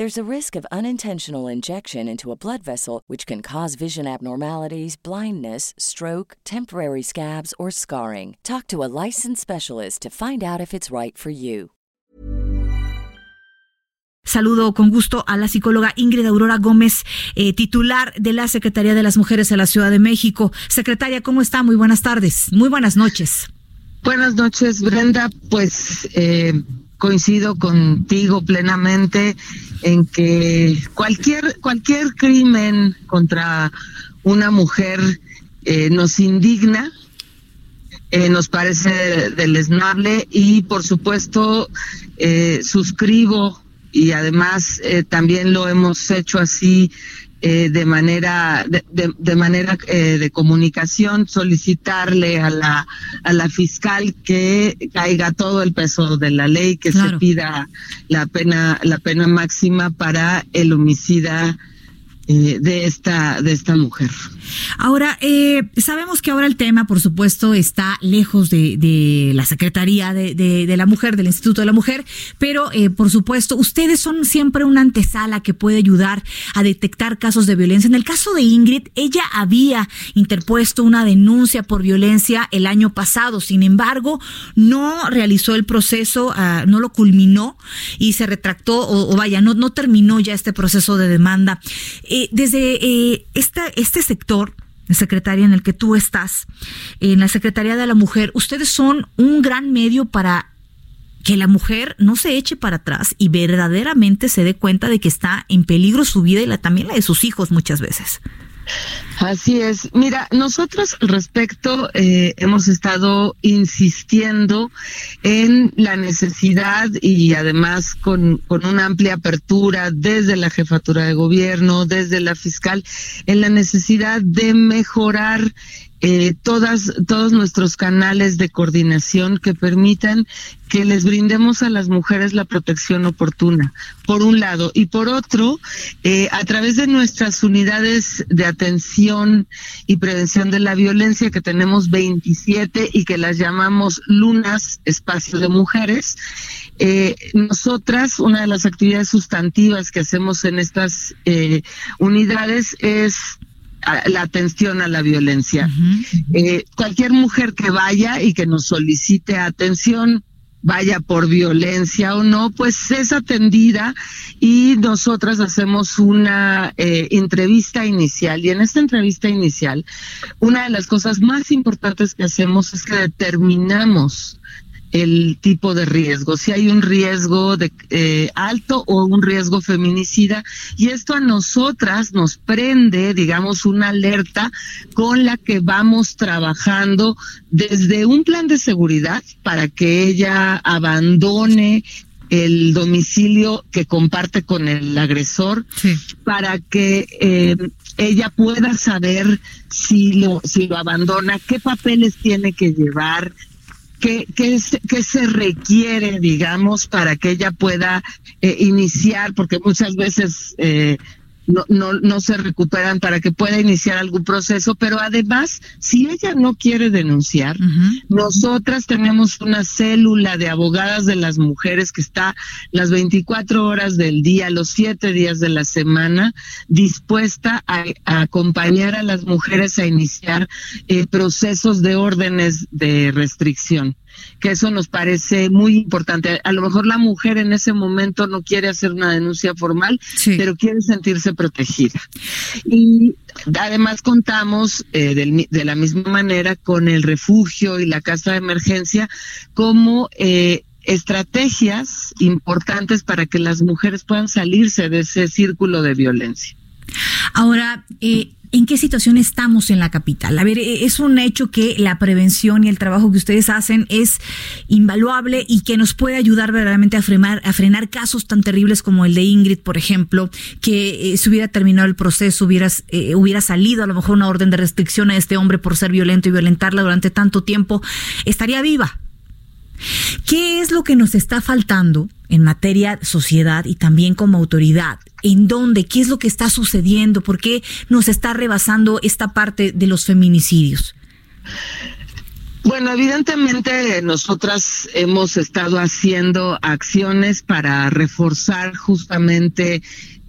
There's a risk of unintentional injection into a blood vessel, which can cause vision abnormalities, blindness, stroke, temporary scabs, or scarring. Talk to a licensed specialist to find out if it's right for you. Saludo con gusto a la psicóloga Ingrid Aurora Gómez, eh, titular de la Secretaría de las Mujeres de la Ciudad de México. Secretaria, ¿cómo está? Muy buenas tardes, muy buenas noches. Buenas noches, Brenda. Pues eh, coincido contigo plenamente en que cualquier cualquier crimen contra una mujer eh, nos indigna, eh, nos parece deleznable y por supuesto eh, suscribo y además eh, también lo hemos hecho así eh, de manera de, de, de manera eh, de comunicación solicitarle a la a la fiscal que caiga todo el peso de la ley que Claro. se pida la pena la pena máxima para el homicida eh, de esta de esta mujer Ahora, eh, sabemos que ahora el tema, por supuesto, está lejos de, de la Secretaría de, de- la Mujer, del Instituto de la Mujer, pero, eh, por supuesto, ustedes son siempre una antesala que puede ayudar a detectar casos de violencia. En el caso de Ingrid, ella había interpuesto una denuncia por violencia el año pasado, sin embargo, no realizó el proceso, ah, no lo culminó y se retractó, o, o vaya, no, no terminó ya este proceso de demanda. Eh, desde eh, esta, este sector, secretaria en el que tú estás, en la Secretaría de la Mujer, ustedes son un gran medio para que la mujer no se eche para atrás y verdaderamente se dé cuenta de que está en peligro su vida y la, también la de sus hijos muchas veces. Así es. Mira, nosotros al respecto eh, hemos estado insistiendo en la necesidad y además con, con una amplia apertura desde la jefatura de gobierno, desde la fiscal, en la necesidad de mejorar eh, todas, todos nuestros canales de coordinación que permitan que les brindemos a las mujeres la protección oportuna, por un lado, y por otro, eh, a través de nuestras unidades de atención y prevención de la violencia, que tenemos 27 y que las llamamos lunas, espacio de mujeres, eh, nosotras, una de las actividades sustantivas que hacemos en estas eh, unidades es a- la atención a la violencia. Eh, cualquier mujer que vaya y que nos solicite atención, vaya por violencia o no, pues es atendida y nosotras hacemos una eh, entrevista inicial. Y en esta entrevista inicial, una de las cosas más importantes que hacemos es que determinamos el tipo de riesgo, si hay un riesgo de eh, alto o un riesgo feminicida y esto a nosotras nos prende, digamos, una alerta con la que vamos trabajando desde un plan de seguridad para que ella abandone el domicilio que comparte con el agresor Sí. para que eh, ella pueda saber si lo si lo abandona, qué papeles tiene que llevar, qué, qué, qué se requiere, digamos, para que ella pueda eh, iniciar, porque muchas veces eh, no, no, no se recuperan para que pueda iniciar algún proceso, pero además, si ella no quiere denunciar, nosotras tenemos una célula de abogadas de las mujeres que está las 24 horas del día, los 7 días de la semana, dispuesta a, a acompañar a las mujeres a iniciar eh, procesos de órdenes de restricción que eso nos parece muy importante. A lo mejor la mujer en ese momento no quiere hacer una denuncia formal, Sí. pero quiere sentirse protegida. Y además contamos eh, del de la misma manera con el refugio y la casa de emergencia como eh, estrategias importantes para que las mujeres puedan salirse de ese círculo de violencia. Ahora, eh, ¿En qué situación estamos en la capital? A ver, e, es un hecho que la prevención y el trabajo que ustedes hacen es invaluable y que nos puede ayudar verdaderamente a frenar, a frenar casos tan terribles como el de Ingrid, por ejemplo, que eh, si hubiera terminado el proceso, hubiera, eh, hubiera salido a lo mejor una orden de restricción a este hombre por ser violento y violentarla durante tanto tiempo, estaría viva. ¿Qué es lo que nos está faltando en materia sociedad y también como autoridad? ¿En dónde? ¿Qué es lo que está sucediendo? ¿Por qué nos está rebasando esta parte de los feminicidios? Bueno, evidentemente nosotras hemos estado haciendo acciones para reforzar justamente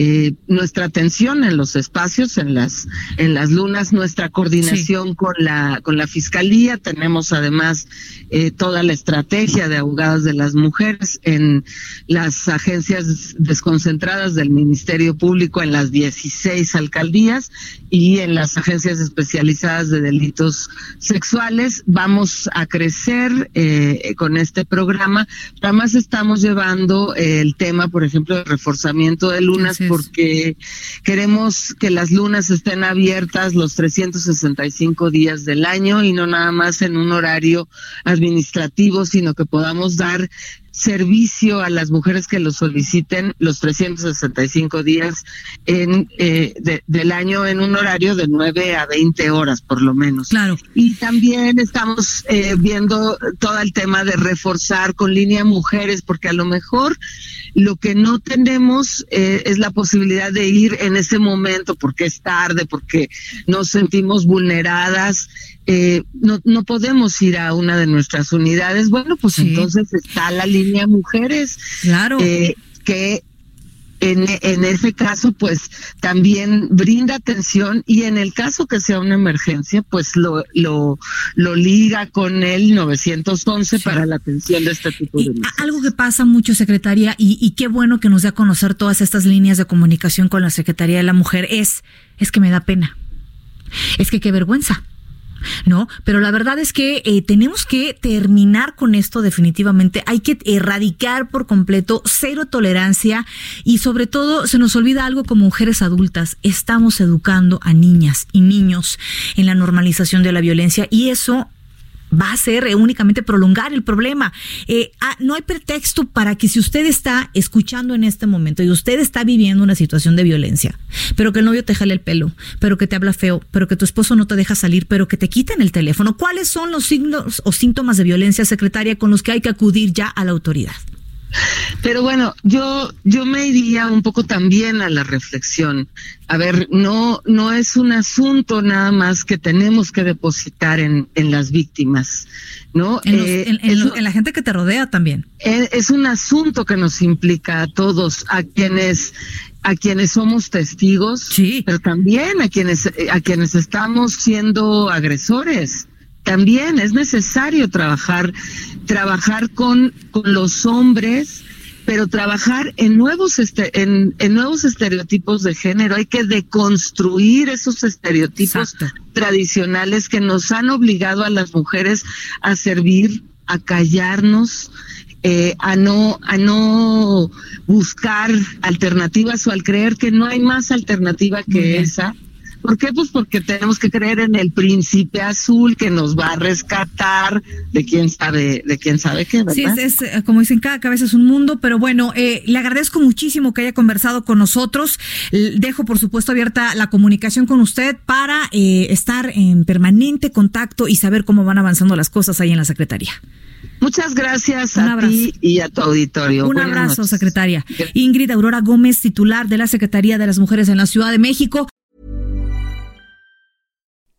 eh, nuestra atención en los espacios, en las en las lunas, nuestra coordinación con la con la fiscalía. Tenemos además eh, toda la estrategia de abogadas de las mujeres en las agencias desconcentradas del Ministerio Público en las 16 alcaldías y en las agencias especializadas de delitos sexuales. Vamos a crecer eh, con este programa. Además estamos llevando el tema, por ejemplo, de reforzamiento de lunas porque queremos que las lunas estén abiertas los 365 días del año y no nada más en un horario administrativo, sino que podamos dar servicio a las mujeres que lo soliciten los 365 días en, eh, del año en un horario de 9 a 20 horas por lo menos. Claro. Y también estamos eh, viendo todo el tema de reforzar con línea mujeres, porque a lo mejor lo que no tenemos eh, es la posibilidad de ir en ese momento porque es tarde, porque nos sentimos vulneradas eh, no, no podemos ir a una de nuestras unidades, bueno, pues entonces está la línea mujeres. Claro. Eh, que en, en, ese caso, pues también brinda atención y en el caso que sea una emergencia, pues lo, lo, lo liga con el 911 para la atención de este tipo de Algo que pasa mucho, secretaria, y, y qué bueno que nos dé a conocer todas estas líneas de comunicación con la Secretaría de la Mujer, es, es que me da pena. Es que qué vergüenza. ¿No? Pero la verdad es que eh, tenemos que terminar con esto definitivamente. Hay que erradicar por completo cero tolerancia y sobre todo se nos olvida algo como mujeres adultas. Estamos educando a niñas y niños en la normalización de la violencia y eso va a ser eh, únicamente prolongar el problema. Eh, ah, no hay pretexto para que si usted está escuchando en este momento y usted está viviendo una situación de violencia, pero que el novio te jale el pelo, pero que te habla feo, pero que tu esposo no te deja salir, pero que te quiten el teléfono, ¿cuáles son los signos o síntomas de violencia secretaria con los que hay que acudir ya a la autoridad? Pero bueno, yo yo me iría un poco también a la reflexión. A ver, no no es un asunto nada más que tenemos que depositar en, en las víctimas, ¿no? En, eh, en, la gente que te rodea también. Es, es un asunto que nos implica a todos, a quienes a quienes somos testigos, sí. pero también a quienes a quienes estamos siendo agresores también es necesario trabajar, trabajar con, con los hombres, pero trabajar en nuevos este, en, en, nuevos estereotipos de género. Hay que deconstruir esos estereotipos tradicionales que nos han obligado a las mujeres a servir, a callarnos, eh, a no a no buscar alternativas o al creer que no hay más alternativa que esa ¿Por qué? Pues porque tenemos que creer en el príncipe azul que nos va a rescatar de quién sabe, de quién sabe qué, ¿verdad? Sí, es, como dicen, cada cabeza es un mundo, pero bueno, eh, le agradezco muchísimo que haya conversado con nosotros. Dejo, por supuesto, abierta la comunicación con usted para eh, estar en permanente contacto y saber cómo van avanzando las cosas ahí en la Secretaría. Muchas gracias a ti y a tu auditorio. Un abrazo, secretaria. Ingrid Aurora Gómez, titular de la Secretaría de las Mujeres en la Ciudad de México.